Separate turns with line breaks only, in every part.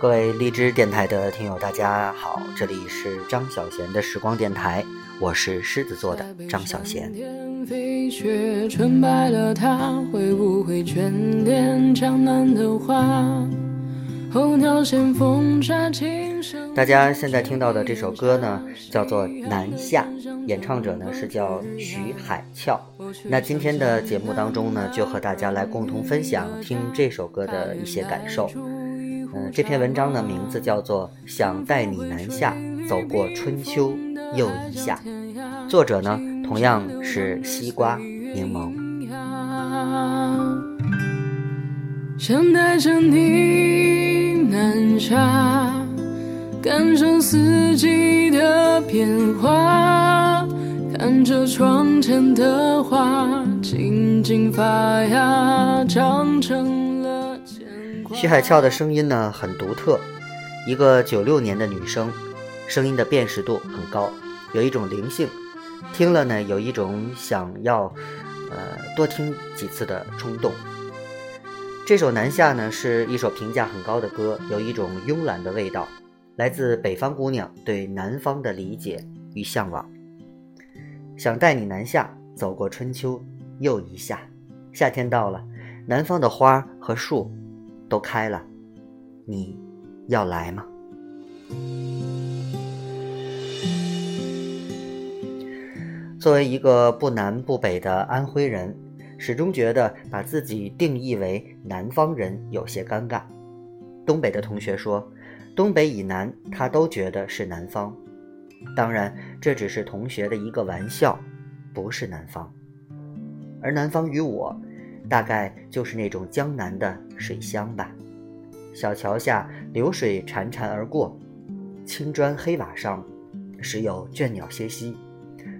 各位荔枝电台的听友，大家好，这里是张小贤的时光电台，我是狮子座的张小贤。大家现在听到的这首歌呢，叫做《南下》，演唱者呢是叫徐海俏。那今天的节目当中呢，就和大家来共同分享听这首歌的一些感受。嗯，这篇文章的名字叫做《想带你南下，走过春秋又一夏》，作者呢同样是西瓜柠檬。
想带着你南下，感受四季的变化，看着窗前的花静静发芽，长成。
徐海俏的声音呢很独特，一个九六年的女生，声音的辨识度很高，有一种灵性，听了呢有一种想要，呃多听几次的冲动。这首《南下》呢是一首评价很高的歌，有一种慵懒的味道，来自北方姑娘对南方的理解与向往。想带你南下，走过春秋又一夏，夏天到了，南方的花和树都开了，你要来吗？作为一个不南不北的安徽人。始终觉得把自己定义为南方人有些尴尬。东北的同学说，东北以南他都觉得是南方。当然，这只是同学的一个玩笑，不是南方。而南方与我，大概就是那种江南的水乡吧。小桥下流水潺潺而过，青砖黑瓦上，时有倦鸟歇息，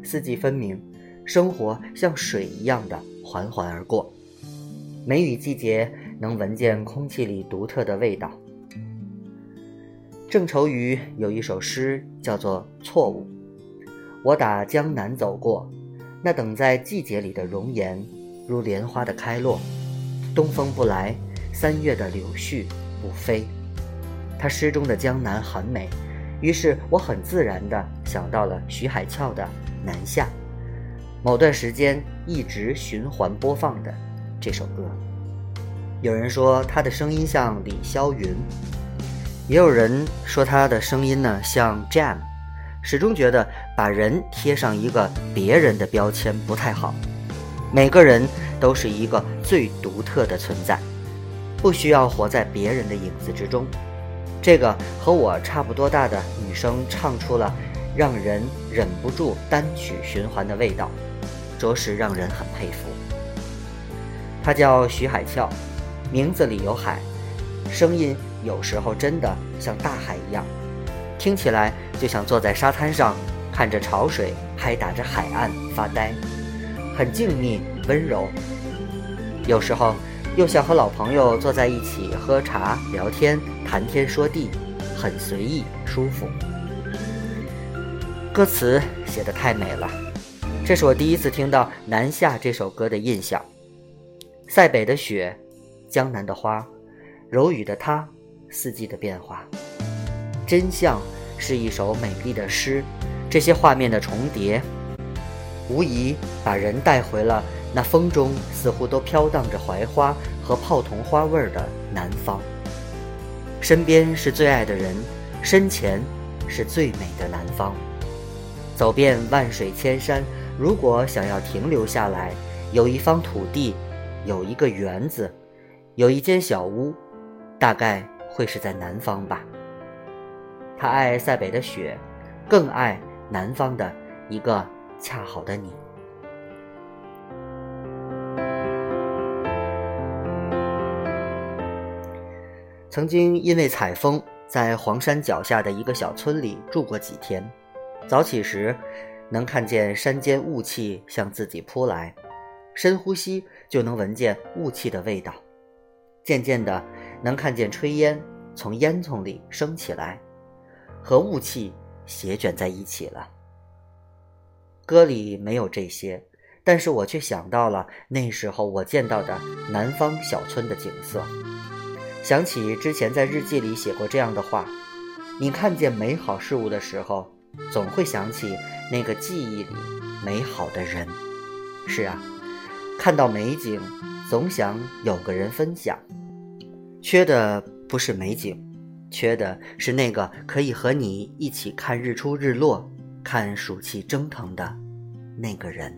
四季分明，生活像水一样的。缓缓而过，梅雨季节能闻见空气里独特的味道。郑愁予有一首诗叫做《错误》，我打江南走过，那等在季节里的容颜，如莲花的开落。东风不来，三月的柳絮不飞。他诗中的江南很美，于是我很自然地想到了徐海俏的《南下》。某段时间一直循环播放的这首歌，有人说他的声音像李霄云，也有人说他的声音呢像 Jam，始终觉得把人贴上一个别人的标签不太好。每个人都是一个最独特的存在，不需要活在别人的影子之中。这个和我差不多大的女生唱出了让人忍不住单曲循环的味道。着实让人很佩服。她叫徐海俏，名字里有海，声音有时候真的像大海一样，听起来就像坐在沙滩上，看着潮水拍打着海岸发呆，很静谧温柔。有时候又像和老朋友坐在一起喝茶聊天，谈天说地，很随意舒服。歌词写得太美了。这是我第一次听到《南下》这首歌的印象。塞北的雪，江南的花，柔雨的他，四季的变化，真相是一首美丽的诗。这些画面的重叠，无疑把人带回了那风中似乎都飘荡着槐花和泡桐花味儿的南方。身边是最爱的人，身前是最美的南方。走遍万水千山。如果想要停留下来，有一方土地，有一个园子，有一间小屋，大概会是在南方吧。他爱塞北的雪，更爱南方的一个恰好的你。曾经因为采风，在黄山脚下的一个小村里住过几天，早起时。能看见山间雾气向自己扑来，深呼吸就能闻见雾气的味道。渐渐的，能看见炊烟从烟囱里升起来，和雾气斜卷在一起了。歌里没有这些，但是我却想到了那时候我见到的南方小村的景色：想起之前在日记里写过这样的话：你看见美好事物的时候，总会想起那个记忆里美好的人。是啊，看到美景，总想有个人分享。缺的不是美景，缺的是那个可以和你一起看日出日落、看暑气蒸腾的那个人。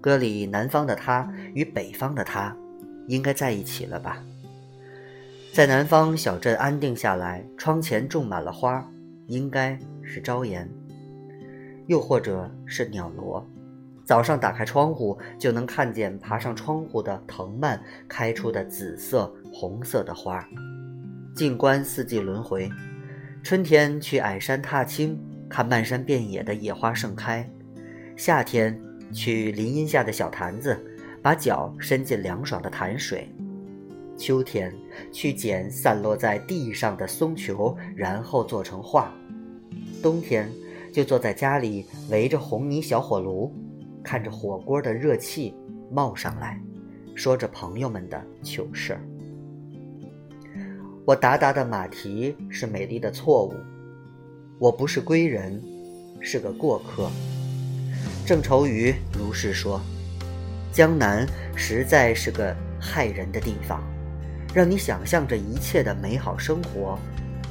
歌里南方的他与北方的他，应该在一起了吧？在南方小镇安定下来，窗前种满了花，应该是朝颜，又或者是鸟罗。早上打开窗户，就能看见爬上窗户的藤蔓开出的紫色、红色的花。静观四季轮回，春天去矮山踏青，看漫山遍野的野花盛开；夏天去林荫下的小潭子，把脚伸进凉爽的潭水；秋天去捡散落在地上的松球，然后做成画；冬天就坐在家里，围着红泥小火炉。看着火锅的热气冒上来，说着朋友们的糗事儿。我达达的马蹄是美丽的错误，我不是归人，是个过客。郑愁予如是说。江南实在是个害人的地方，让你想象着一切的美好生活，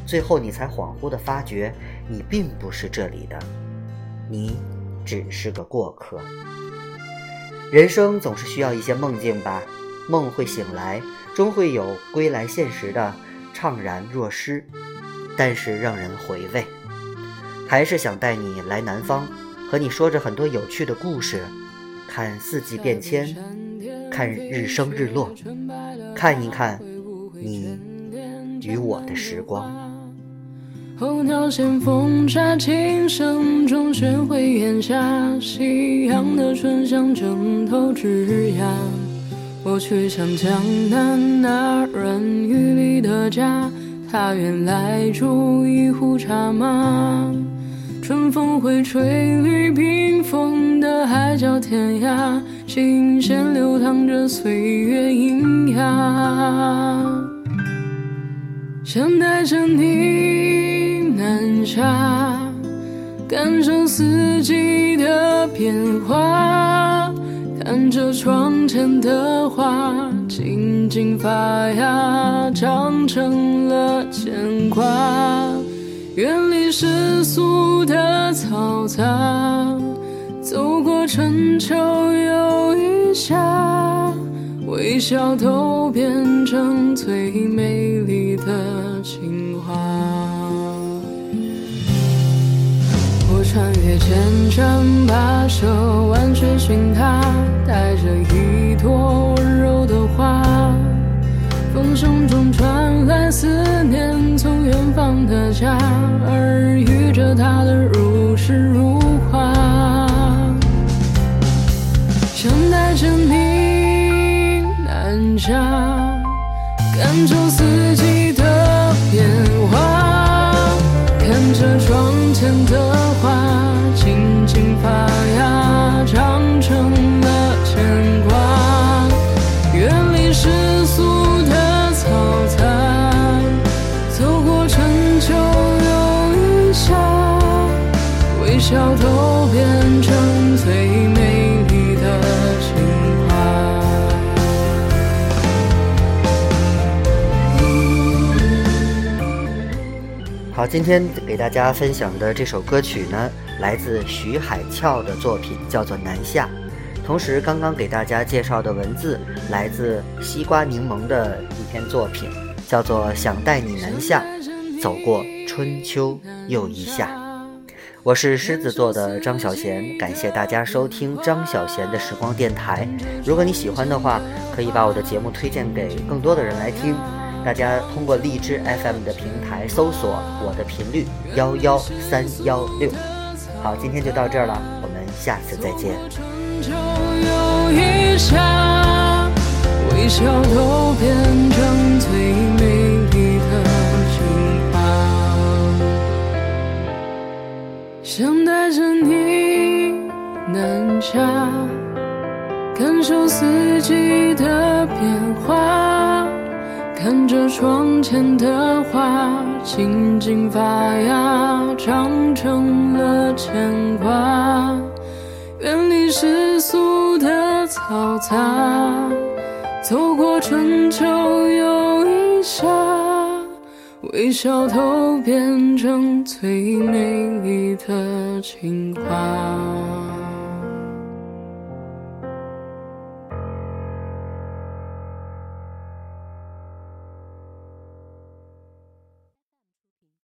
最后你才恍惚地发觉，你并不是这里的，你。只是个过客。人生总是需要一些梦境吧，梦会醒来，终会有归来现实的怅然若失，但是让人回味。还是想带你来南方，和你说着很多有趣的故事，看四季变迁，看日升日落，看一看你与我的时光。
候鸟衔风沙，琴声中喧回檐下，夕阳的醇香枕头枝桠。我去向江南那软雨里的家，他原来煮一壶茶吗？春风会吹绿冰封的海角天涯，琴弦流淌着岁月喑哑，想带着你。南下，感受四季的变化，看着窗前的花静静发芽，长成了牵挂。远离世俗的嘈杂，走过春秋又一夏，微笑都变成最美丽的情话。我穿越千山跋涉，万水寻他，带着一朵甜的话轻轻
发今天给大家分享的这首歌曲呢，来自徐海俏的作品，叫做《南下》。同时，刚刚给大家介绍的文字来自西瓜柠檬的一篇作品，叫做《想带你南下，走过春秋又一夏》。我是狮子座的张小贤，感谢大家收听张小贤的时光电台。如果你喜欢的话，可以把我的节目推荐给更多的人来听。大家通过荔枝 FM 的平台搜索我的频率幺幺三幺六。好，今天就到这儿了，我们下次再见。微笑都变成最美丽的情话，想带着你南下，感受四季的变化。
看着窗前的花静静发芽，长成了牵挂。远离世俗的嘈杂，走过春秋又一夏，微笑都变成最美丽的情话。